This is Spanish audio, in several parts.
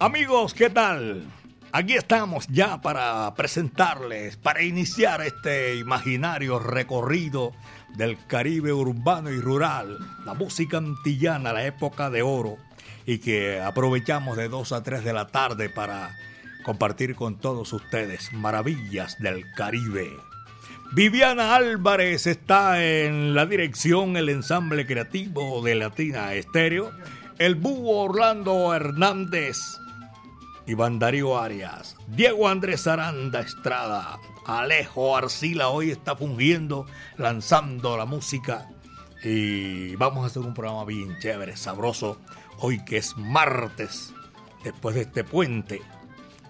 Amigos, ¿qué tal? Aquí estamos ya para presentarles, para iniciar este imaginario recorrido del Caribe urbano y rural, la música antillana, la época de oro, y que aprovechamos de 2 a 3 de la tarde para compartir con todos ustedes maravillas del Caribe. Viviana Álvarez está en la dirección, el ensamble creativo de Latina Estéreo, el búho Orlando Hernández Iván Darío Arias, Diego Andrés Aranda Estrada, Alejo Arcila hoy está fungiendo, lanzando la música. Y vamos a hacer un programa bien chévere, sabroso, hoy que es martes, después de este puente.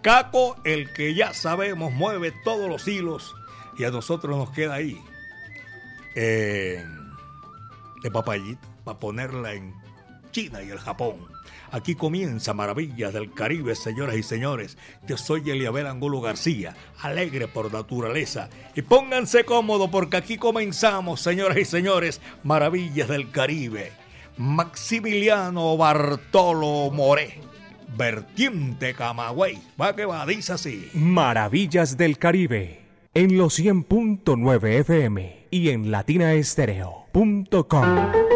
Caco, el que ya sabemos, mueve todos los hilos y a nosotros nos queda ahí. de papayita, para ponerla en China y el Japón. Aquí comienza Maravillas del Caribe, señoras y señores. Yo soy Eliabel Angulo García, alegre por naturaleza. Y pónganse cómodos porque aquí comenzamos, señoras y señores, Maravillas del Caribe. Maximiliano Bartolo Moré. Vertiente Camagüey. Va que va, dice así. Maravillas del Caribe. En los 100.9 FM y en latinaestereo.com.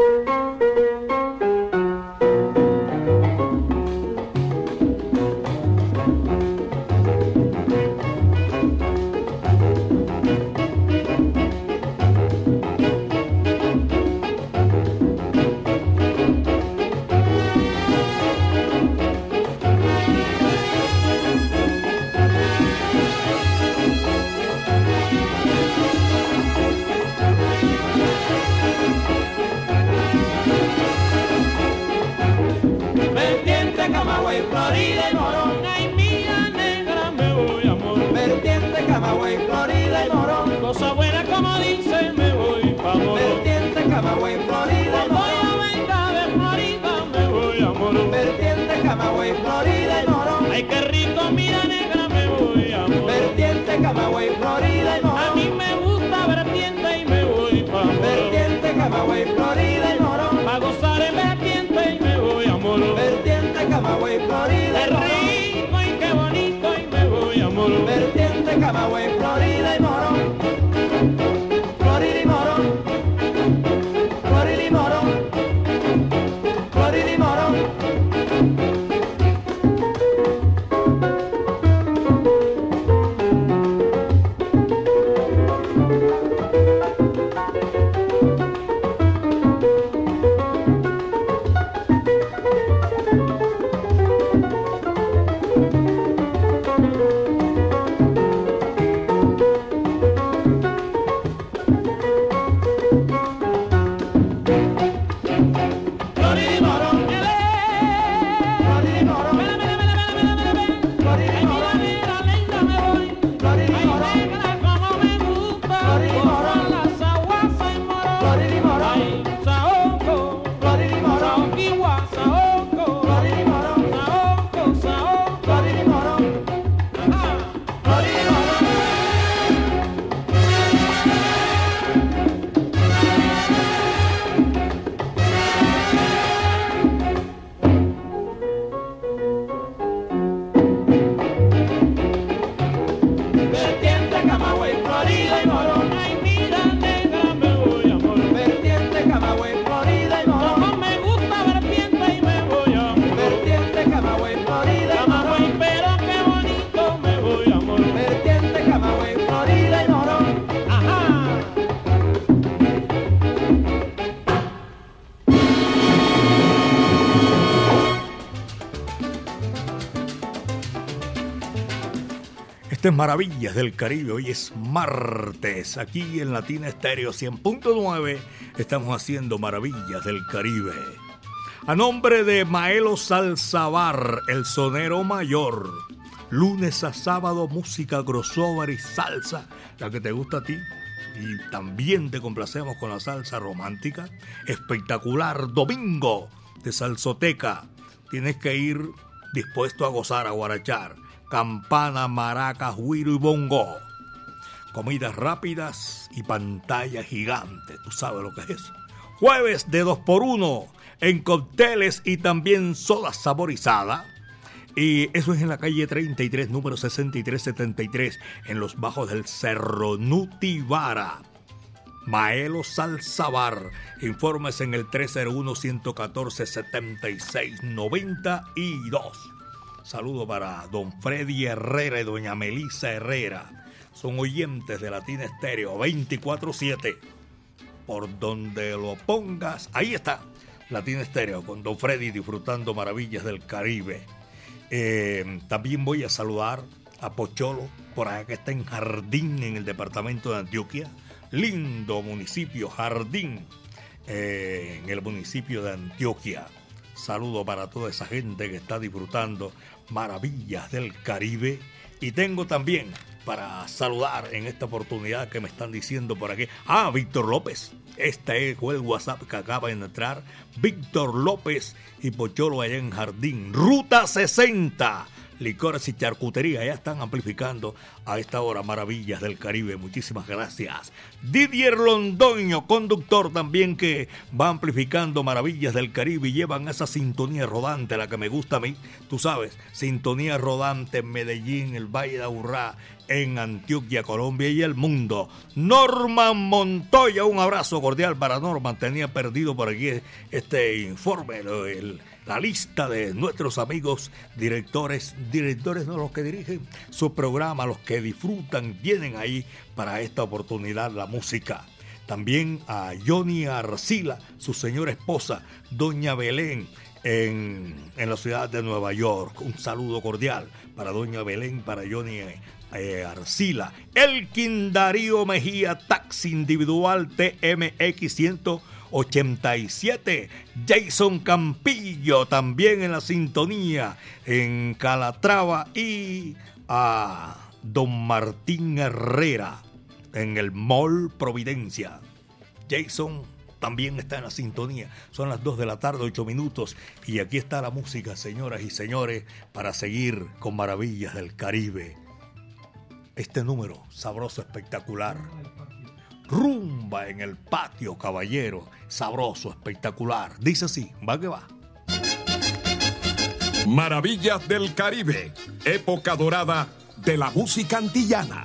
Maravillas del Caribe. Hoy es martes. Aquí en Latina Estéreo 100.9 estamos haciendo Maravillas del Caribe. A nombre de Maelo Salzabar, el sonero mayor. Lunes a sábado, música crossover y salsa, la que te gusta a ti. Y también te complacemos con la salsa romántica. Espectacular domingo de Salsoteca. Tienes que ir dispuesto a gozar, a guarachar campana, maraca, huiro y bongo. Comidas rápidas y pantalla gigante. Tú sabes lo que es. Jueves de 2 por 1 en cócteles y también soda saborizada. Y eso es en la calle 33, número 6373, en los bajos del Cerro Nutibara. Maelo Salzabar. Informes en el 301-114-7692. Saludo para don Freddy Herrera y doña Melisa Herrera. Son oyentes de Latina Estéreo 24-7. Por donde lo pongas, ahí está. Latina Estéreo con don Freddy disfrutando maravillas del Caribe. Eh, también voy a saludar a Pocholo, por acá que está en Jardín, en el departamento de Antioquia. Lindo municipio, Jardín, eh, en el municipio de Antioquia. Saludo para toda esa gente que está disfrutando maravillas del Caribe. Y tengo también para saludar en esta oportunidad que me están diciendo por aquí. Ah, Víctor López. Este es el WhatsApp que acaba de entrar. Víctor López y Pocholo allá en Jardín. Ruta 60 licores y charcutería ya están amplificando a esta hora maravillas del Caribe. Muchísimas gracias. Didier Londoño, conductor también que va amplificando maravillas del Caribe y llevan esa sintonía rodante, la que me gusta a mí. Tú sabes, sintonía rodante en Medellín, el Valle de Aburrá, en Antioquia, Colombia y el mundo. Norman Montoya, un abrazo cordial para Norman. Tenía perdido por aquí este informe, el la lista de nuestros amigos directores, directores no los que dirigen su programa, los que disfrutan, vienen ahí para esta oportunidad la música. También a Johnny Arcila, su señora esposa, Doña Belén, en, la ciudad de Nueva York. Un saludo cordial para Doña Belén, para Johnny eh, Arcila. Elkin Darío Mejía, taxi individual TMX 100 87. Jason Campillo también en la sintonía en Calatrava y a Don Martín Herrera en el Mall Providencia. Jason también está en la sintonía. Son las 2 de la tarde, 8 minutos. Y aquí está la música, señoras y señores, para seguir con Maravillas del Caribe. Este número, sabroso, espectacular. Rumba en el patio, caballero. Sabroso, espectacular. Dice así, va que va. Maravillas del Caribe, época dorada de la música antillana.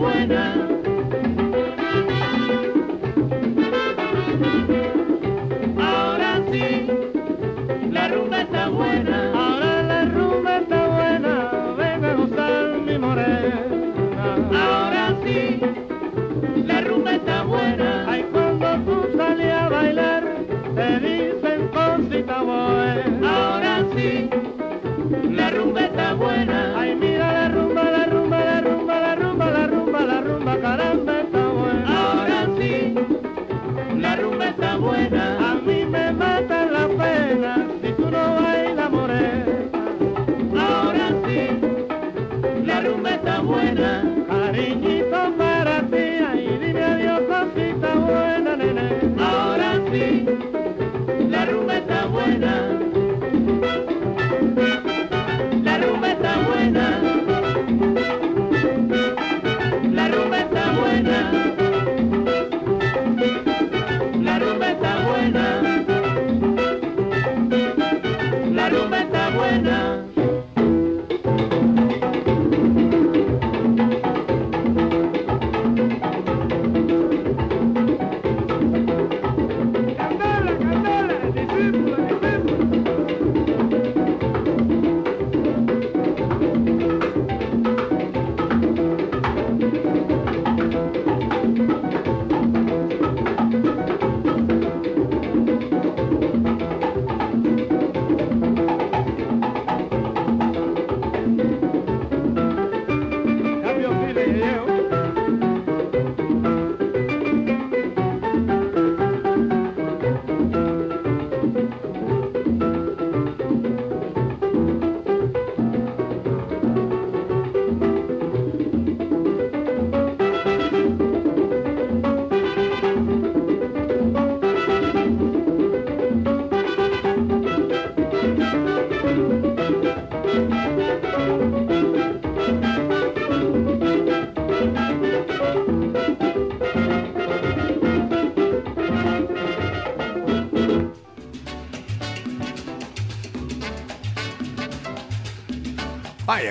buena.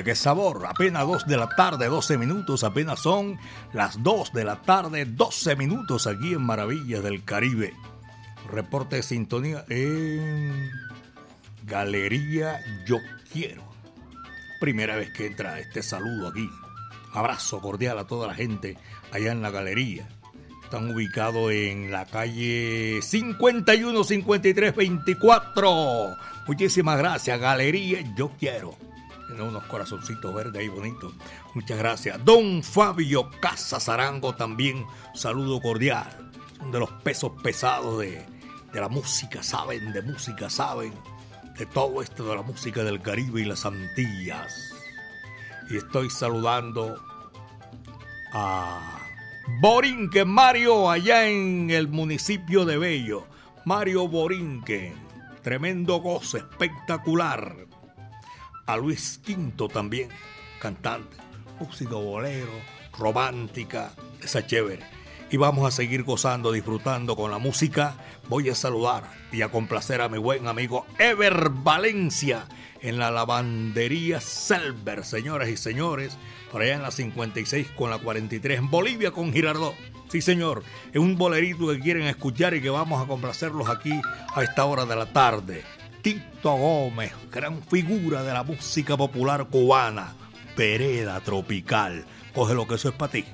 Qué sabor. Apenas 2 de la tarde, 12 minutos. Apenas son las 2 de la tarde, 12 minutos aquí en Maravillas del Caribe. Reporte de sintonía en Galería Yo Quiero. Primera vez que entra este saludo aquí. Abrazo cordial a toda la gente allá en la galería. Están ubicados en la calle 51 53 24. Muchísimas gracias, Galería Yo Quiero. Tiene unos corazoncitos verdes ahí bonitos. Muchas gracias. Don Fabio Casa Zarango también, saludo cordial. Son de los pesos pesados de, de la música, saben de música, saben de todo esto de la música del Caribe y las Antillas. Y estoy saludando a Borinque Mario allá en el municipio de Bello. Mario Borinque, tremendo goce, espectacular a Luis Quinto también, cantante, música bolero, romántica, esa chévere. Y vamos a seguir gozando, disfrutando con la música. Voy a saludar y a complacer a mi buen amigo Ever Valencia en la lavandería Selber, señoras y señores, por allá en la 56 con la 43 en Bolivia con Girardot. Sí, señor, es un bolerito que quieren escuchar y que vamos a complacerlos aquí a esta hora de la tarde. Tito Gómez, gran figura de la música popular cubana, Pereda Tropical. Coge lo que eso es para ti.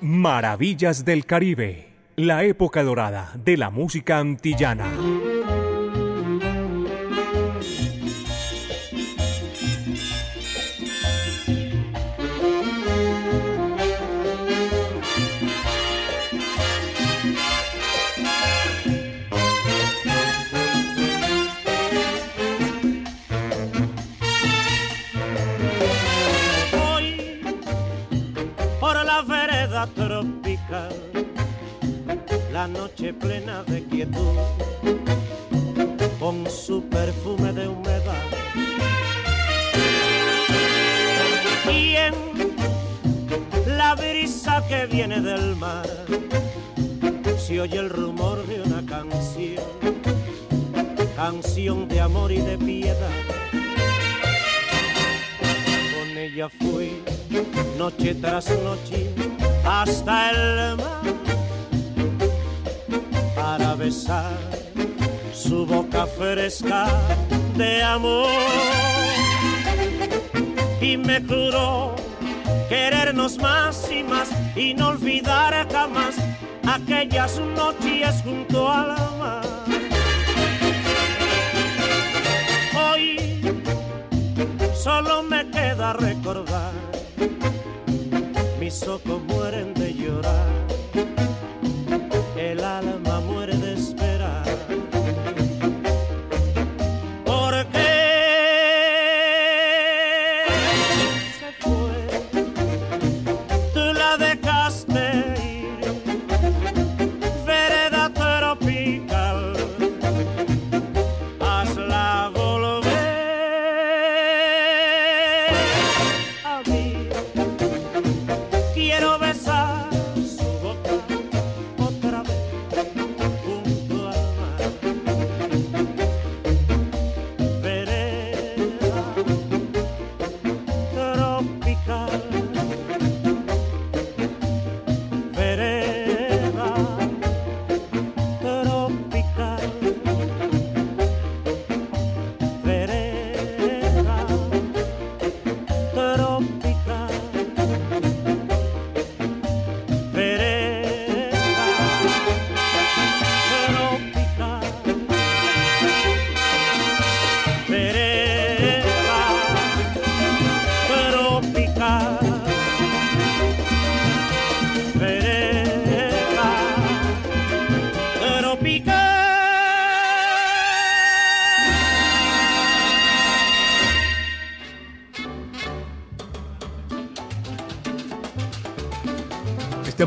Maravillas del Caribe, la época dorada de la música antillana. La noche plena de quietud, con su perfume de humedad. Y en la brisa que viene del mar, se oye el rumor de una canción, canción de amor y de piedad. Con ella fui noche tras noche hasta el mar para besar su boca fresca de amor. Y me juró querernos más y más y no olvidar jamás aquellas noches junto al mar. Hoy solo me queda recordar mis ojos mueren de llorar,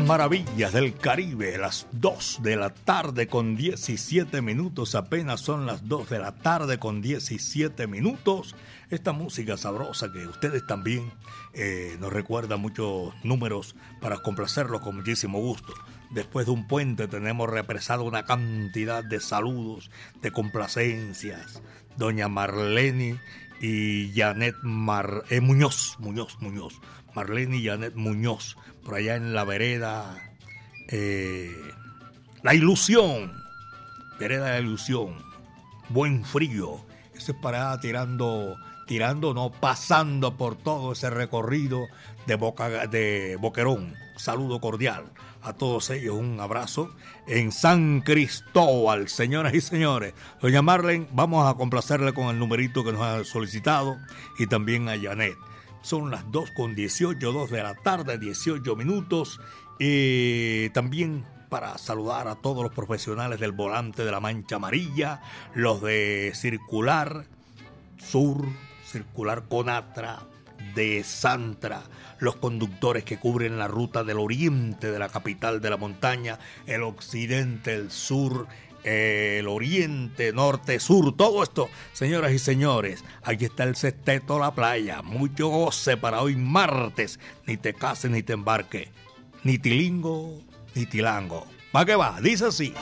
Maravillas del Caribe, las 2 de la tarde con 17 minutos, apenas son las 2 de la tarde con 17 minutos. Esta música sabrosa que ustedes también eh, nos recuerda muchos números para complacerlos con muchísimo gusto. Después de un puente tenemos represado una cantidad de saludos, de complacencias. Doña Marlene y Janet Mar eh, Muñoz, Muñoz, Muñoz. Marlene y Janet Muñoz por allá en la vereda eh, La Ilusión, vereda La Ilusión, Buen Frío, ese es para tirando, tirando, no, pasando por todo ese recorrido de, Boca, de Boquerón. Saludo cordial a todos ellos, un abrazo en San Cristóbal, señoras y señores. Doña Marlene, vamos a complacerle con el numerito que nos ha solicitado y también a Janet. Son las 2 con 18, 2 de la tarde, 18 minutos. Y también para saludar a todos los profesionales del volante de la Mancha Amarilla, los de Circular Sur, Circular Conatra, de Santra, los conductores que cubren la ruta del oriente de la capital de la montaña, el occidente, el sur, el oriente, norte, sur, todo esto, señoras y señores, aquí está el sexteto La Playa, mucho goce para hoy martes, ni te cases ni te embarque, ni tilingo ni tilango. ¿Va que va? Dice así.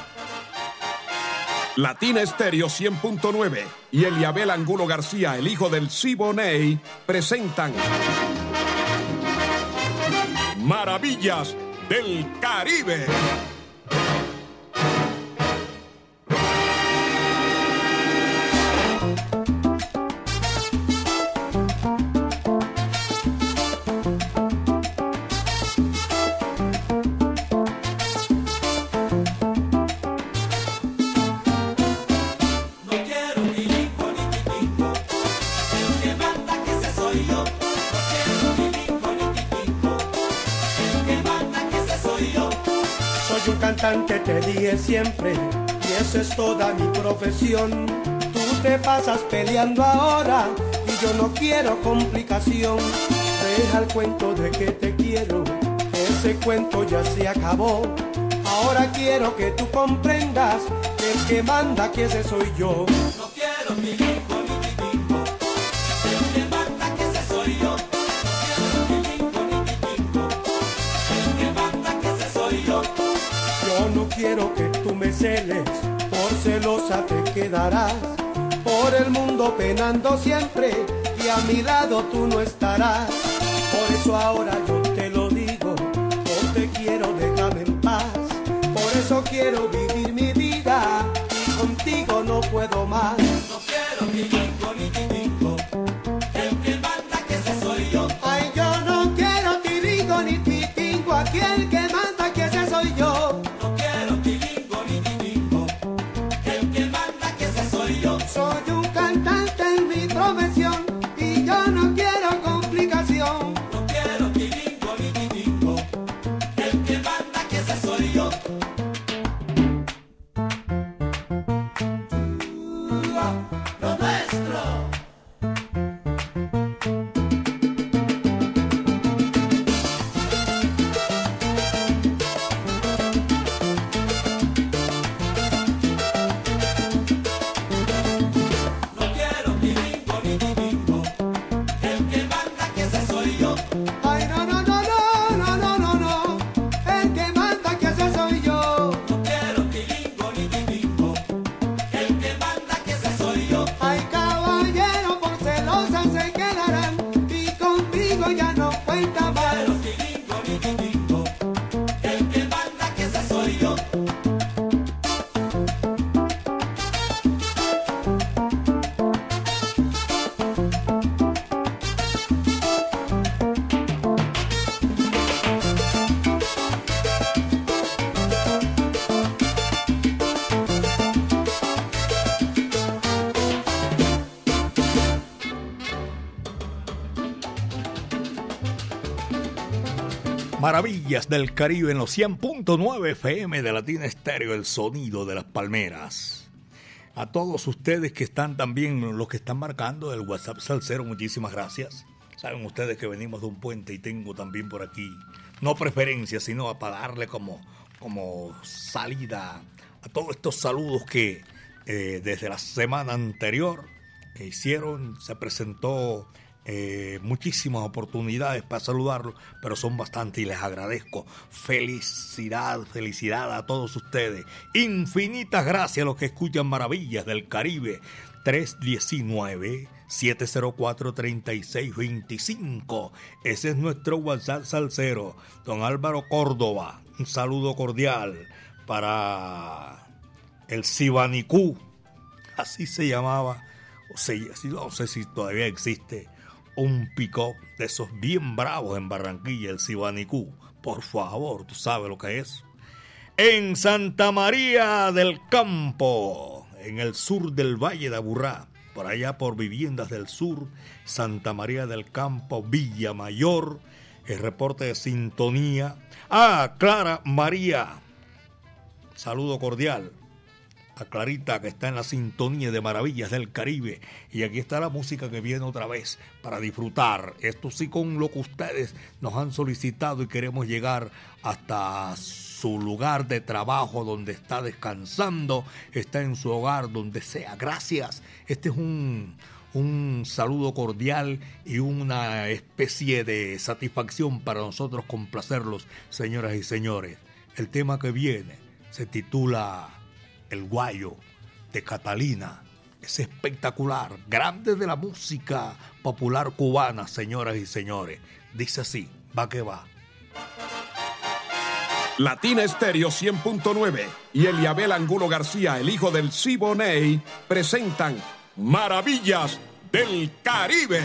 Latina Estéreo 100.9 y Eliabel Angulo García, el hijo del Siboney, presentan Maravillas del Caribe. Siempre, y esa es toda mi profesión. Tú te pasas peleando ahora y yo no quiero complicación. Deja el cuento de que te quiero, ese cuento ya se acabó. Ahora quiero que tú comprendas que el que manda que ese soy yo. No quiero mi hijo ni mi el que manda que ese soy yo. quiero que por celosa te quedarás, por el mundo penando siempre y a mi lado tú no estarás. Por eso ahora yo te lo digo, no te quiero, déjame en paz. Por eso quiero vivir mi vida y contigo no puedo más. No quiero vivir con el que manda que ese soy yo. Ay, yo no quiero tirigo ni titingo, aquí el que Del Caribe en los 100.9 FM de Latina Estéreo, el sonido de las palmeras. A todos ustedes que están también, los que están marcando el WhatsApp Salcero, muchísimas gracias. Saben ustedes que venimos de un puente y tengo también por aquí no preferencia, sino para darle como, como salida a todos estos saludos que eh, desde la semana anterior hicieron, se presentó eh, muchísimas oportunidades para saludarlos, pero son bastantes y les agradezco. Felicidad, felicidad a todos ustedes. Infinitas gracias a los que escuchan Maravillas del Caribe. 319 704-3625. Ese es nuestro WhatsApp salsero. Don Álvaro Córdoba, un saludo cordial para el Sibanicú. Así se llamaba. O sea, no sé si todavía existe un pick-up de esos bien bravos en Barranquilla, el Sibanicú. Por favor, tú sabes lo que es. En Santa María del Campo, en el sur del Valle de Aburrá, por allá por Viviendas del Sur, Santa María del Campo, Villa Mayor, el reporte de sintonía. Ah, Clara María, saludo cordial a Clarita que está en la sintonía de Maravillas del Caribe. Y aquí está la música que viene otra vez para disfrutar. Esto sí con lo que ustedes nos han solicitado y queremos llegar hasta su lugar de trabajo donde está descansando, está en su hogar, donde sea. Gracias. Este es un, un saludo cordial y una especie de satisfacción para nosotros complacerlos, señoras y señores. El tema que viene se titula el Guayo de Catalina. Es espectacular, grande de la música popular cubana, señoras y señores. Dice así, va que va. Latina Estéreo 100.9 y Eliabel Angulo García, el hijo del Siboney, presentan Maravillas del Caribe.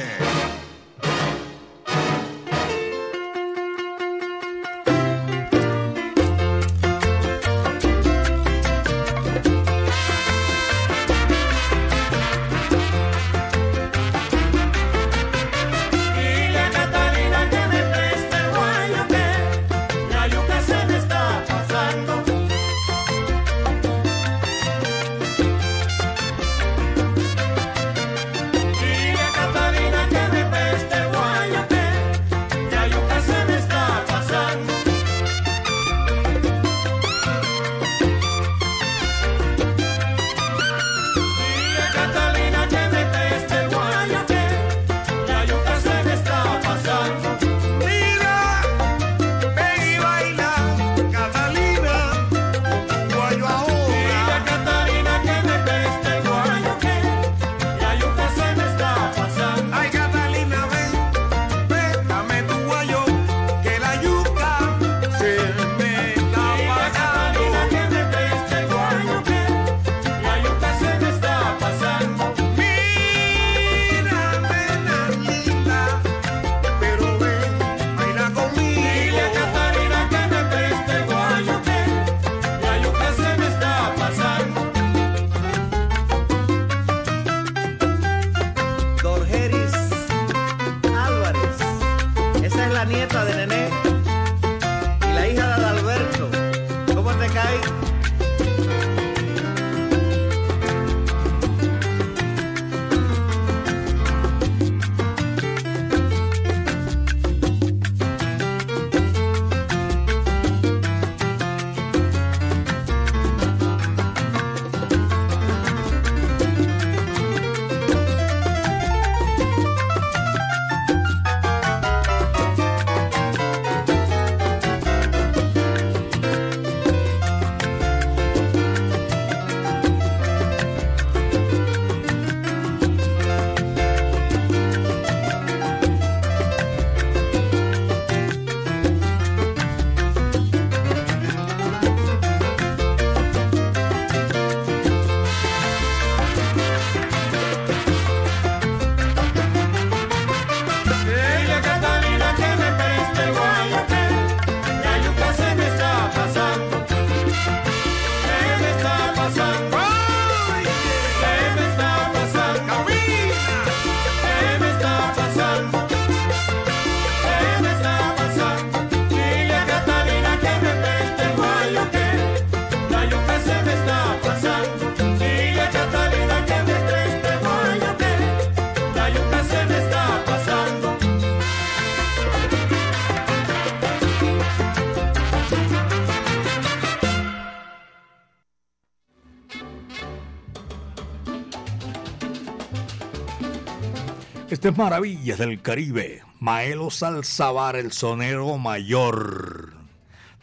Este es Maravillas del Caribe. Maelo Salzabar, el sonero mayor.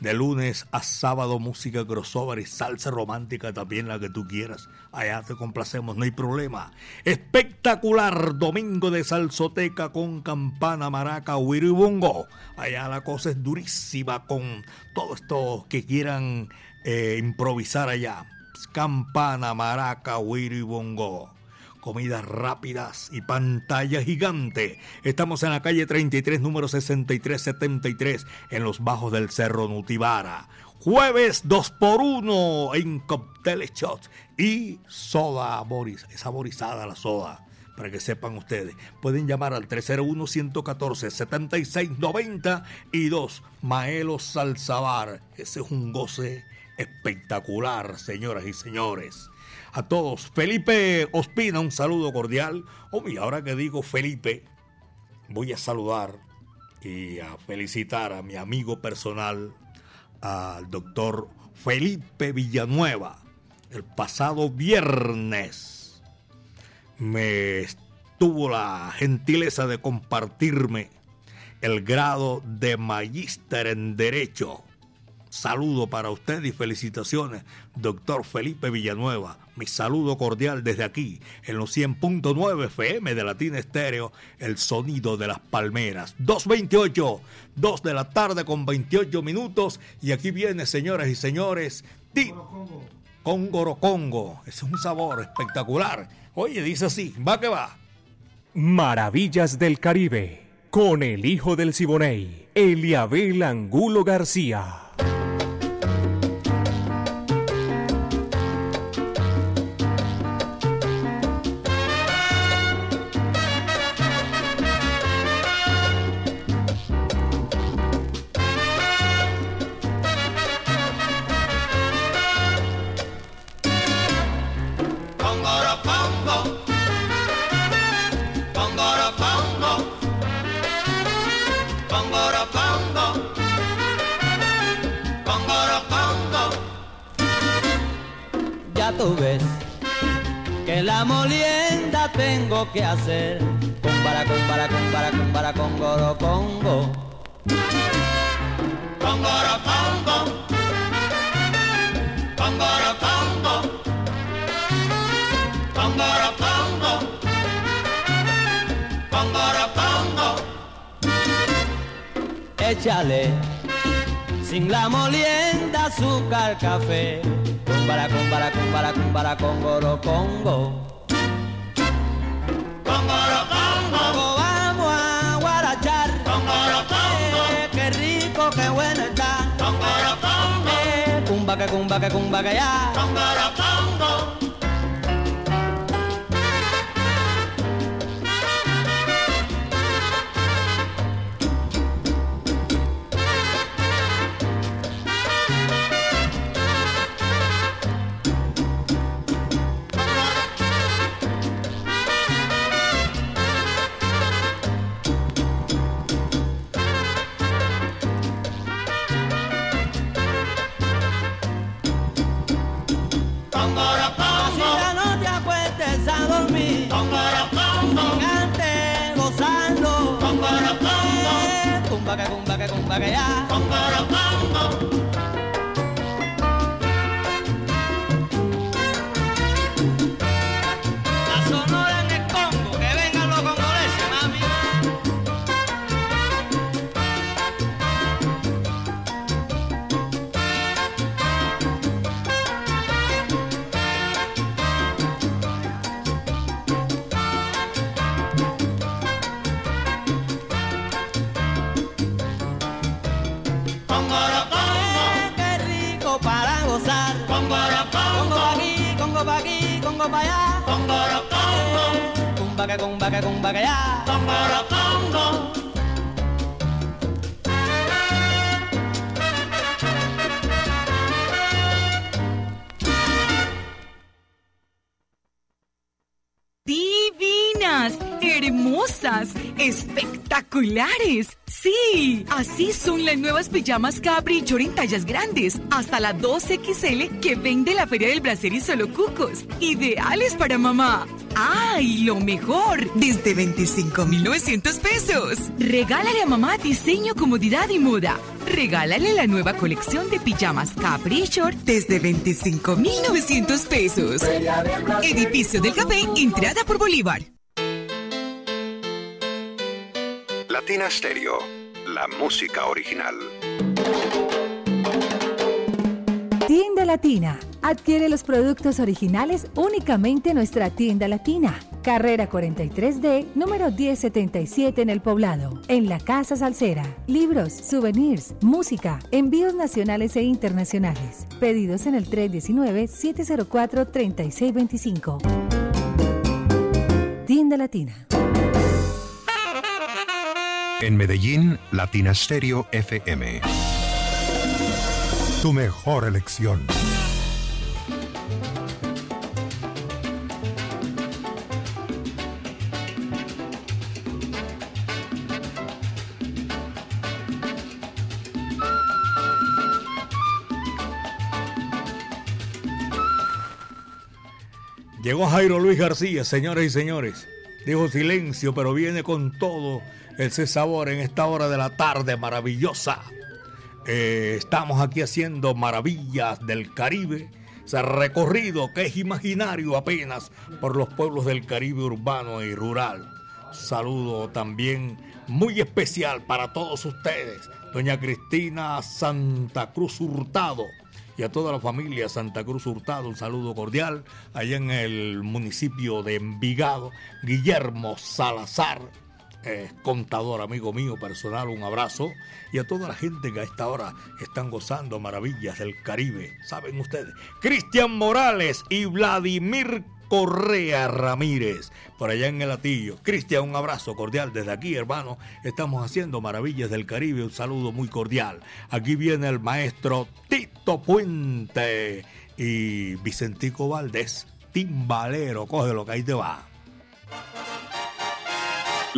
De lunes a sábado, música crossover y salsa romántica, también la que tú quieras. Allá te complacemos, no hay problema. Espectacular domingo de salsoteca con campana, maraca, huiribungo. Allá la cosa es durísima con todos estos que quieran eh, improvisar allá. Campana, maraca, huiribungo comidas rápidas y pantalla gigante. Estamos en la calle 33, número 6373, en los bajos del Cerro Nutibara. Jueves 2 por 1 en Cocktail Shots y soda saborizada la soda. Para que sepan ustedes, pueden llamar al 301-114-7690 y 2 Maelo Salzabar. Ese es un goce espectacular, señoras y señores a todos. Felipe Ospina, un saludo cordial. Oh, y ahora que digo Felipe, voy a saludar y a felicitar a mi amigo personal, al doctor Felipe Villanueva. El pasado viernes me tuvo la gentileza de compartirme el grado de magíster en Derecho. Saludo para usted y felicitaciones, doctor Felipe Villanueva. Mi saludo cordial desde aquí, en los 100.9 FM de Latina Estéreo, el sonido de las palmeras. 2.28, 2 de la tarde con 28 minutos. Y aquí viene, señoras y señores, Ti Congoro Congo. Es un sabor espectacular. Oye, dice así, va que va. Maravillas del Caribe, con el hijo del Siboney, Eliabel Angulo García. Que hacer. con para, con para, con para, con para, con goro, congo. Congoro, congo. Congoro, congo. Congoro, congo. Congoro, congo. Échale sin la molienda, azúcar, café. Con para, con para, con para, con para, con goro, congo. Eh, cumba que que ya. espectaculares. Sí, así son las nuevas pijamas Capri en tallas grandes, hasta la 2XL que vende la Feria del Bracer y Solo Cucos. Ideales para mamá. ¡Ay, lo mejor! Desde 25,900 pesos. Regálale a mamá diseño, comodidad y moda. Regálale la nueva colección de pijamas Capri Short desde 25,900 pesos. Edificio del Café, entrada por Bolívar. Latina Stereo, la música original. Tienda Latina. Adquiere los productos originales únicamente en nuestra tienda latina. Carrera 43D, número 1077 en el poblado. En la Casa Salsera. Libros, souvenirs, música, envíos nacionales e internacionales. Pedidos en el 319-704-3625. Tienda Latina. En Medellín, Latina Stereo FM. Tu mejor elección. Llegó Jairo Luis García, señores y señores. Dijo silencio, pero viene con todo ese sabor en esta hora de la tarde maravillosa. Estamos aquí haciendo maravillas del Caribe, ese recorrido que es imaginario apenas por los pueblos del Caribe urbano y rural. Saludo también muy especial para todos ustedes, doña Cristina Santa Cruz Hurtado y a toda la familia Santa Cruz Hurtado, un saludo cordial allá en el municipio de Envigado, Guillermo Salazar, eh, contador, amigo mío personal, un abrazo. Y a toda la gente que a esta hora están gozando maravillas del Caribe, saben ustedes. Cristian Morales y Vladimir Correa Ramírez, por allá en el Atillo. Cristian, un abrazo cordial desde aquí, hermano. Estamos haciendo maravillas del Caribe, un saludo muy cordial. Aquí viene el maestro Tito Puente y Vicentico Valdés, timbalero, cógelo que ahí te va.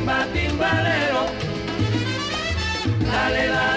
Timba, timba, timbalero. Dale, dale,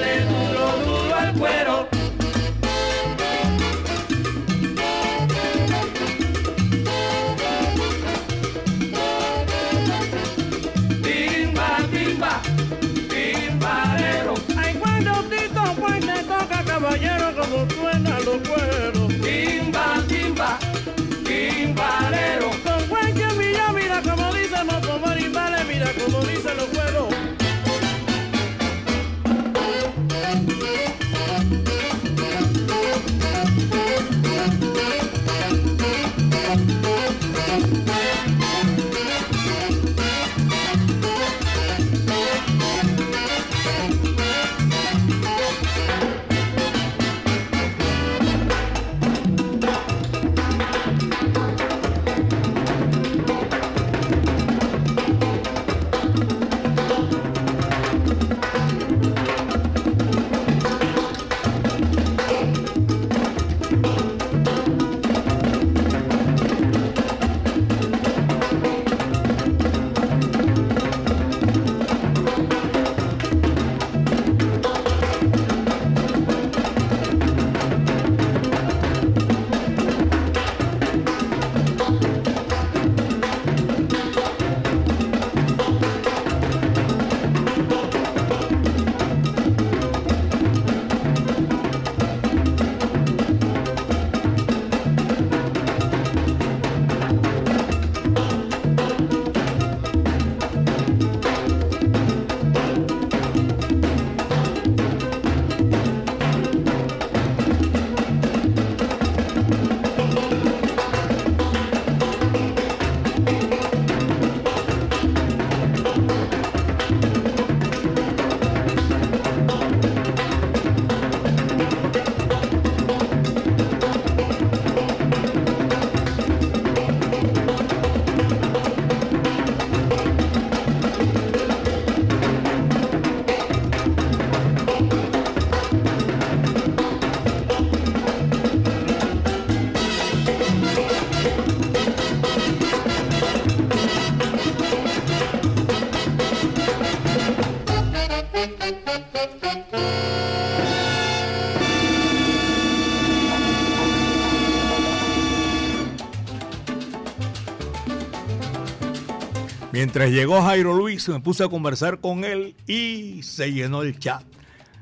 Mientras llegó Jairo Luis, me puse a conversar con él y se llenó el chat.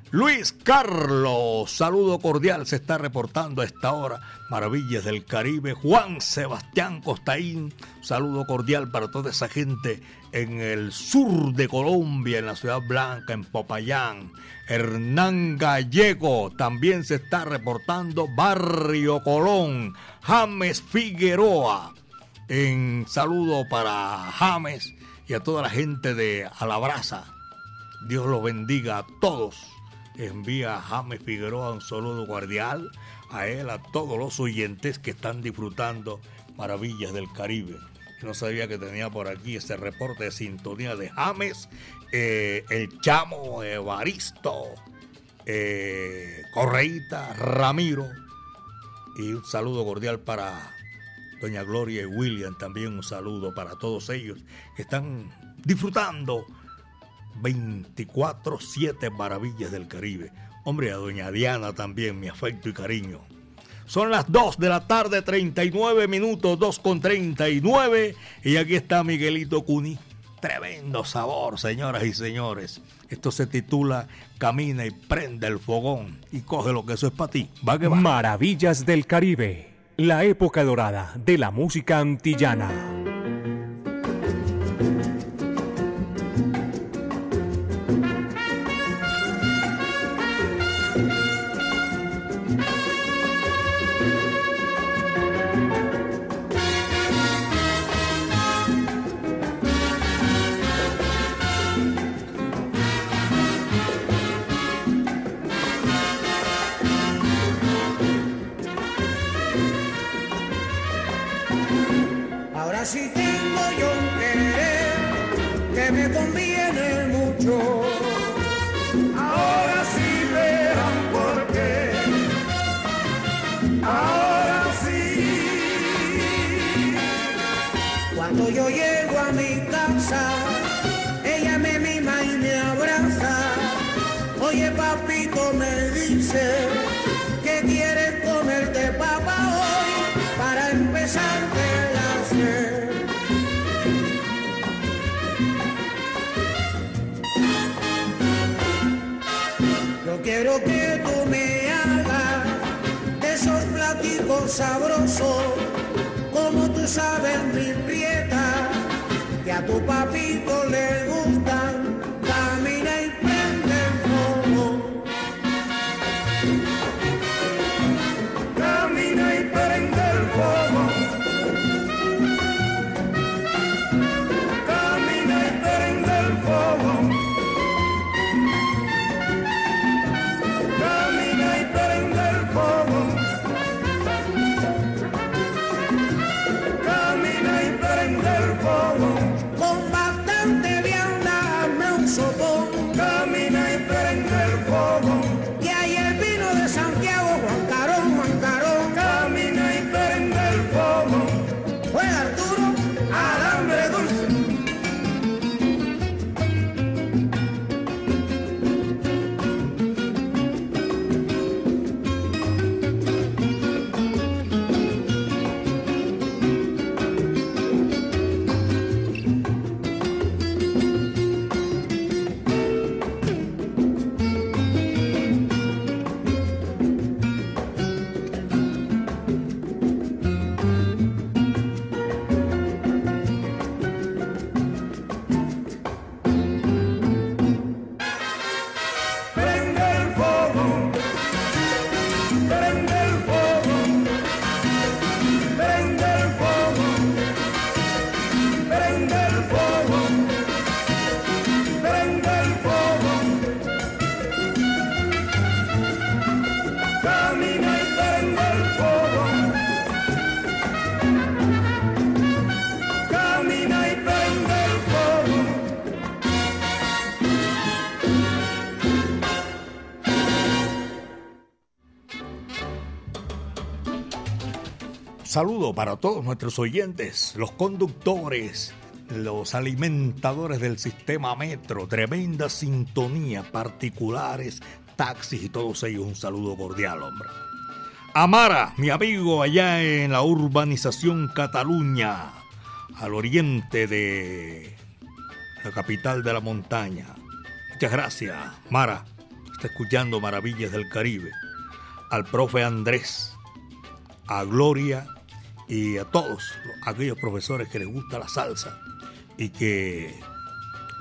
Luis Carlos, saludo cordial, se está reportando a esta hora. Maravillas del Caribe. Juan Sebastián Costaín, saludo cordial para toda esa gente en el sur de Colombia, en la Ciudad Blanca, en Popayán. Hernán Gallego también se está reportando. Barrio Colón, James Figueroa. En saludo para James y a toda la gente de Alabraza. Dios los bendiga a todos envía a James Figueroa un saludo guardial, a él, a todos los oyentes que están disfrutando Maravillas del Caribe. no sabía que tenía por aquí ese reporte de sintonía de James, eh, el chamo Evaristo, eh, Correita, Ramiro. Y un saludo cordial para Doña Gloria y William, también un saludo para todos ellos que están disfrutando 24-7 maravillas del Caribe. Hombre, a doña Diana también, mi afecto y cariño. Son las 2 de la tarde, 39 minutos, 2 con 39. Y aquí está Miguelito Cuni. Tremendo sabor, señoras y señores. Esto se titula Camina y prende el fogón y coge lo que eso es para ti. Va. Maravillas del Caribe. La época dorada de la música antillana. Sabroso, como tú sabes, mi prieta, que a tu papito le Saludo para todos nuestros oyentes, los conductores, los alimentadores del sistema metro, tremenda sintonía, particulares, taxis y todos ellos. Un saludo cordial, hombre. Amara, mi amigo allá en la urbanización Cataluña. al oriente de la capital de la montaña. Muchas gracias, Mara. Está escuchando Maravillas del Caribe. Al profe Andrés, a Gloria y a todos aquellos profesores que les gusta la salsa y que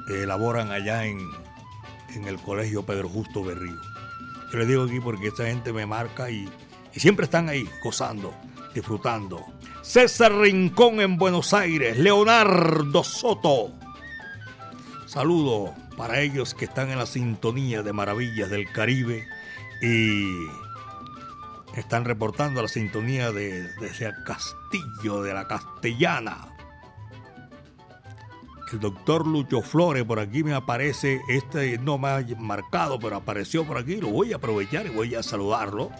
elaboran allá en, en el Colegio Pedro Justo Berrío. Yo les digo aquí porque esta gente me marca y, y siempre están ahí gozando, disfrutando. César Rincón en Buenos Aires, Leonardo Soto. Saludo para ellos que están en la sintonía de Maravillas del Caribe y están reportando la sintonía de, desde el Castillo de la Castellana. El doctor Lucho Flores, por aquí me aparece, este no me ha marcado, pero apareció por aquí, lo voy a aprovechar y voy a saludarlo.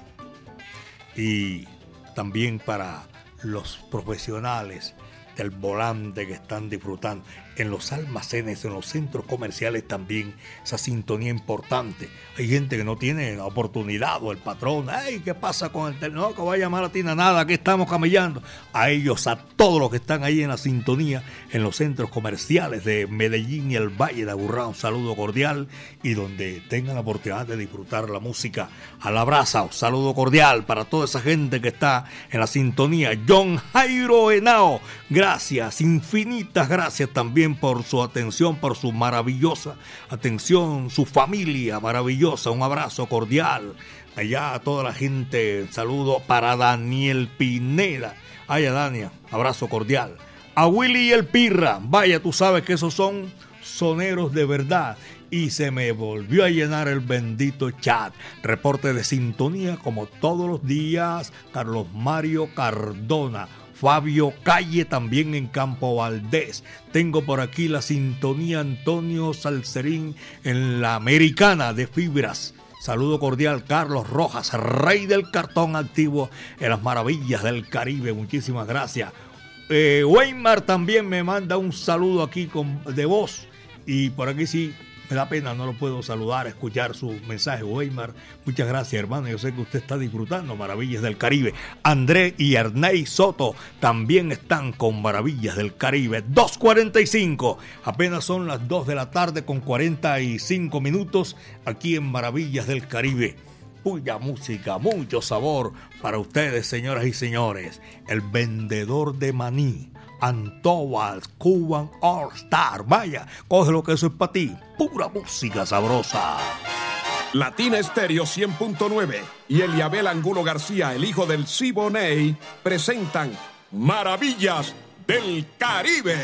Y también para los profesionales del volante que están disfrutando en los almacenes, en los centros comerciales también esa sintonía importante. Hay gente que no tiene la oportunidad o el patrón, ay, ¿qué pasa con el teléfono? No, que va a llamar a ti nada, que estamos camellando. A ellos, a todos los que están ahí en la sintonía, en los centros comerciales de Medellín y el Valle de Aburrá, un saludo cordial y donde tengan la oportunidad de disfrutar la música a la un saludo cordial para toda esa gente que está en la sintonía. John Jairo Henao, gracias, infinitas gracias también por su atención, por su maravillosa atención, su familia maravillosa. Un abrazo cordial. Allá a toda la gente, saludo para Daniel Pineda. Vaya, Dania, abrazo cordial. A Willy el Pirra, vaya, tú sabes que esos son soneros de verdad. Y se me volvió a llenar el bendito chat. Reporte de sintonía como todos los días. Carlos Mario Cardona. Fabio Calle también en Campo Valdés. Tengo por aquí la sintonía Antonio Salcerín en la Americana de Fibras. Saludo cordial Carlos Rojas, rey del cartón activo en las maravillas del Caribe. Muchísimas gracias. Eh, Weimar también me manda un saludo aquí con, de voz. Y por aquí sí, me da pena, no lo puedo saludar, escuchar su mensaje. Weimar, muchas gracias, hermano. Yo sé que usted está disfrutando Maravillas del Caribe. André y Ernei Soto también están con Maravillas del Caribe. 2.45. Apenas son las 2 de la tarde con 45 minutos aquí en Maravillas del Caribe. Mucha música, mucho sabor para ustedes, señoras y señores. El vendedor de maní Antobal Cuban All Star. Vaya, coge lo que eso es para ti. Pura música sabrosa. Latina Estéreo 100.9 y Eliabel Angulo García, el hijo del Siboney, presentan Maravillas del Caribe.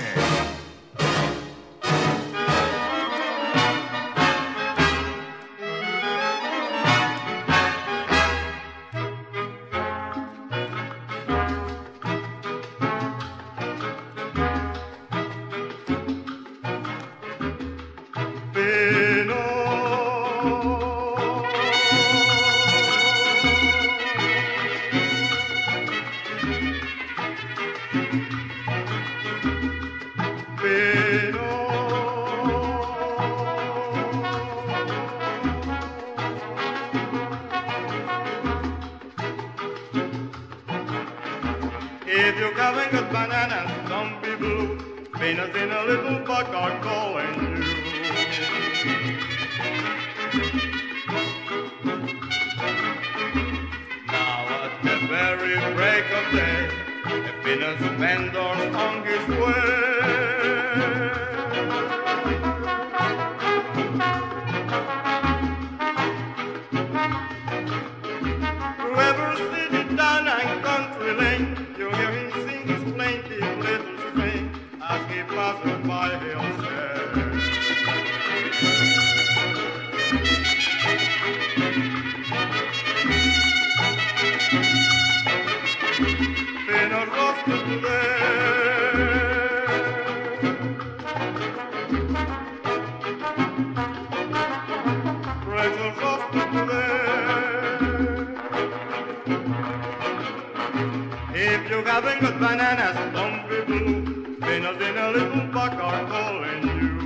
hombre, apenas andor on his way. Haven't got bananas, don't be blue. Venus in a little buck are calling you.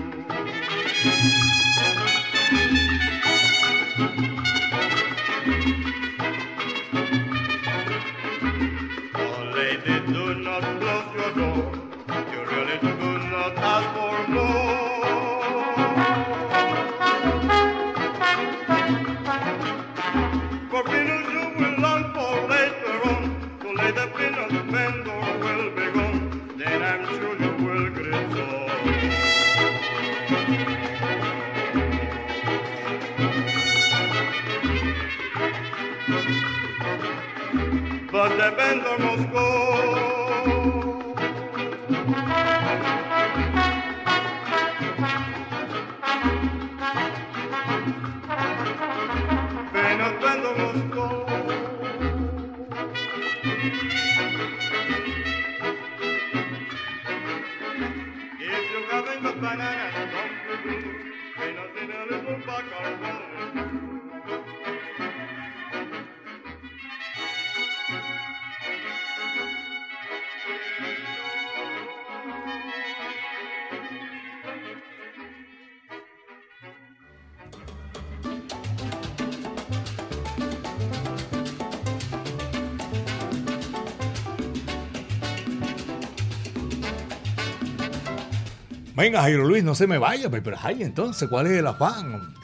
Venga, Jairo Luis, no se me vaya, pero, pero ay, entonces, ¿cuál es el afán?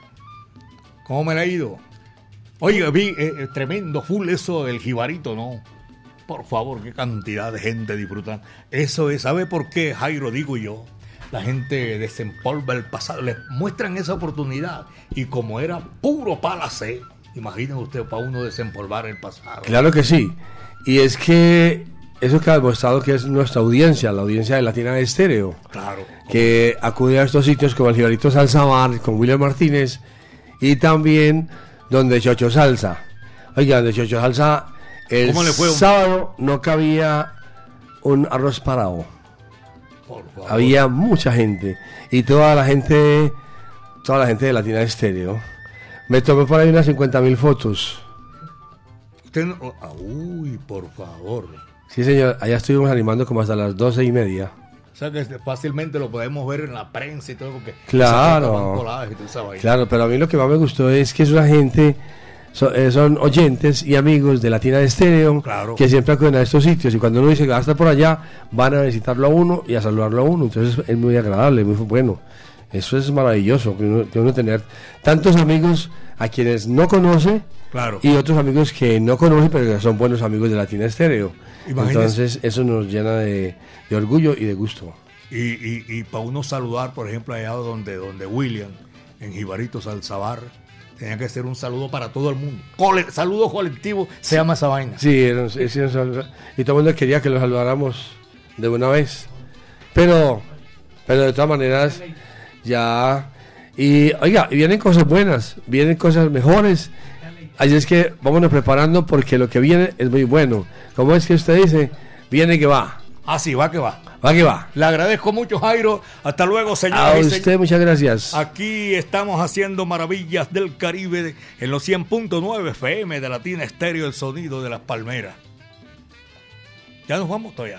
¿Cómo me le ha ido? Oiga, vi eh, eh, tremendo, full eso del jibarito, ¿no? Por favor, qué cantidad de gente disfrutan. Eso es, ¿sabe por qué, Jairo, digo yo? La gente desempolva el pasado, les muestran esa oportunidad. Y como era puro palace, imaginen usted para uno desempolvar el pasado. Claro que sí. Y es que eso que ha demostrado que es nuestra audiencia, la audiencia de Latina de Estéreo. Claro. Que acude a estos sitios como el Jibarito Salsa Bar con William Martínez y también donde Chocho Salsa. Oiga, donde Chocho Salsa el ¿Cómo le fue, hombre? sábado no cabía un arroz parado. Por favor. Había mucha gente y toda la gente, toda la gente de Latina de Estéreo. Me tomé por ahí unas 50 mil fotos. Usted no- ah, uy, por favor. Sí, señor, allá estuvimos animando como hasta las doce y media. O sea que fácilmente lo podemos ver en la prensa y todo, porque Claro. y. Claro, pero a mí lo que más me gustó es que es una gente, eh, son oyentes y amigos de Latina de Estéreo, Claro. que siempre acuden a estos sitios y cuando uno dice que va a estar por allá, van a visitarlo a uno y a saludarlo a uno, entonces es muy agradable, muy bueno. Eso es maravilloso, que uno, que uno tener tantos amigos a quienes no conoce Claro. y otros amigos que no conoce, pero que son buenos amigos de Latina Estéreo. Entonces eso nos llena de, de orgullo y de gusto. Y, y, y para uno saludar, por ejemplo, allá donde, donde William, en Jibarito Salzabar, tenía que ser un saludo para todo el mundo. Cole- saludo colectivo, se llama esa vaina. Sí, era era y todo el mundo quería que lo saludáramos de una vez. Pero, pero de todas maneras, ya. Y oiga, vienen cosas buenas, vienen cosas mejores. Así es que vámonos preparando porque lo que viene es muy bueno. ¿Cómo es que usted dice? Viene que va. Así va que va. Va que va. Le agradezco mucho, Jairo. Hasta luego, A señores. y usted muchas gracias. Aquí estamos haciendo maravillas del Caribe en los 100.9 FM de Latina Estéreo, el sonido de las palmeras. Ya nos vamos todavía.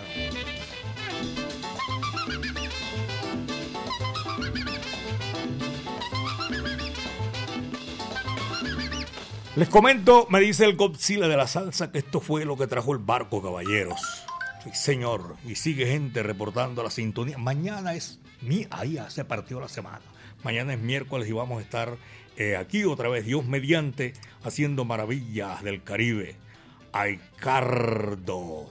Les comento, me dice el Godzilla de la salsa, que esto fue lo que trajo el barco, caballeros. Sí, señor. Y sigue gente reportando la sintonía. Mañana es. Mi, ahí se partió la semana. Mañana es miércoles y vamos a estar eh, aquí otra vez, Dios mediante, haciendo maravillas del Caribe. Aicardo.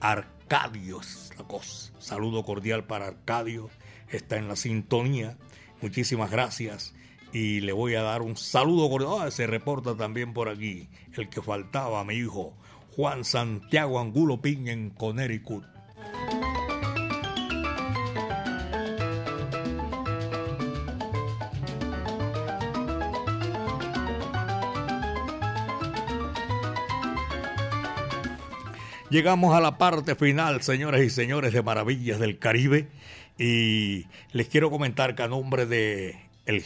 Arcadio es la cosa. Saludo cordial para Arcadio. Está en la sintonía. Muchísimas gracias. Y le voy a dar un saludo cordial. Ah, se reporta también por aquí el que faltaba, mi hijo, Juan Santiago Angulo Piña en Connecticut. Llegamos a la parte final, señoras y señores de Maravillas del Caribe. Y les quiero comentar que a nombre de el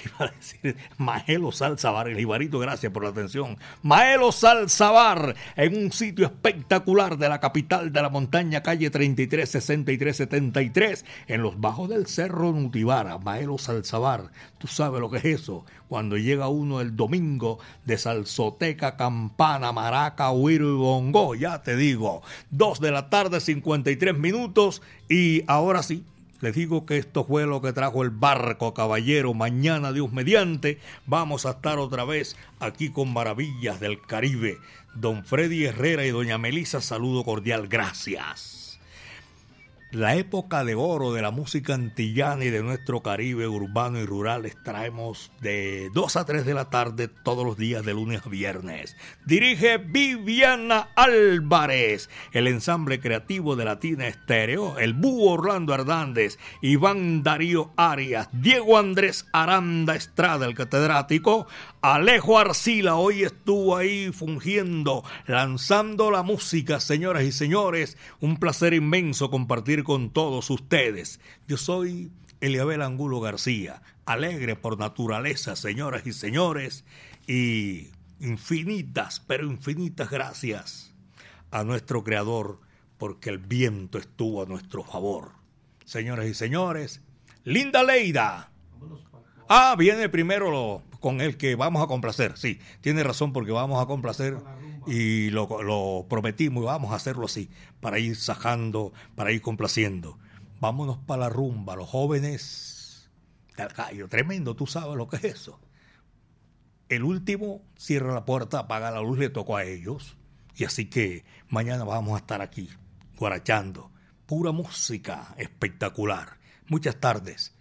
iba a decir Maelo Salzabar, el jibarito, gracias por la atención. Maelo Salzabar, en un sitio espectacular de la capital de la montaña, calle 33, 63, 73, en los bajos del cerro Nutibara. Maelo Salzabar, tú sabes lo que es eso. Cuando llega uno el domingo de salsoteca, campana, maraca, huiro y bongo, ya te digo. Dos de la tarde, 53 minutos. Y ahora sí, Les digo que esto fue lo que trajo el barco, caballero. Mañana, Dios mediante, vamos a estar otra vez aquí con Maravillas del Caribe. Don Freddy Herrera y doña Melisa, saludo cordial. Gracias la época de oro de la música antillana y de nuestro Caribe urbano y rural les traemos de 2 a 3 de la tarde todos los días de lunes a viernes. Dirige Viviana Álvarez, el ensamble creativo de Latina Estéreo, el búho Orlando Hernández, Iván Darío Arias, Diego Andrés Aranda Estrada, el catedrático, Alejo Arcila hoy estuvo ahí fungiendo, lanzando la música, señoras y señores. Un placer inmenso compartir con todos ustedes. Yo soy Eliabel Angulo García, alegre por naturaleza, señoras y señores, y infinitas, pero infinitas gracias a nuestro Creador, porque el viento estuvo a nuestro favor. Señoras y señores, Linda Leida. Ah, viene primero lo, con el que vamos a complacer. Sí, tiene razón porque vamos a complacer y lo, prometimos y vamos a hacerlo así, para ir sajando, para ir complaciendo. Vámonos para la rumba, los jóvenes del gallo, tremendo, tú sabes lo que es eso. El último cierra la puerta, apaga la luz, le tocó a ellos. Y así que mañana vamos a estar aquí, guarachando. Pura música espectacular. Muchas tardes.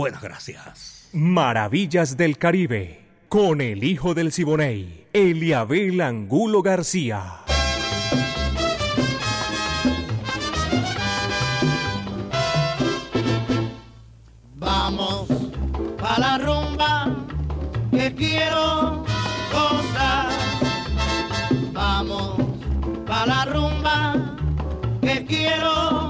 Buenas gracias. Maravillas del Caribe, con el hijo del Siboney, Eliabel Angulo García. Vamos a la rumba que quiero gozar. Vamos a la rumba que quiero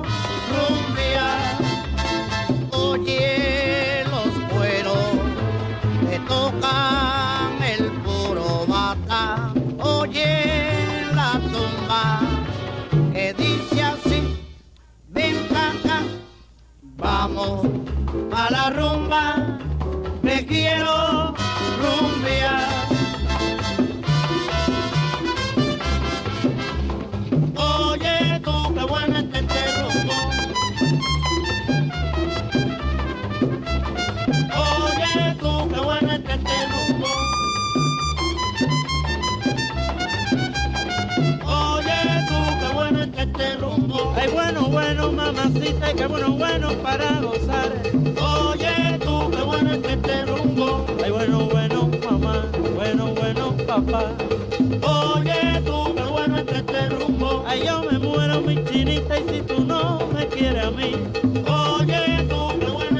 a la rumba, bueno, bueno, mamacita, y qué bueno, bueno para gozar. Oye, tú, qué bueno es este rumbo. Ay, bueno, bueno, mamá, bueno, bueno, papá. Oye, tú, qué bueno es este rumbo. Ay, yo me muero, mi chinita, y si tú no me quieres a mí. Oye, tú, qué bueno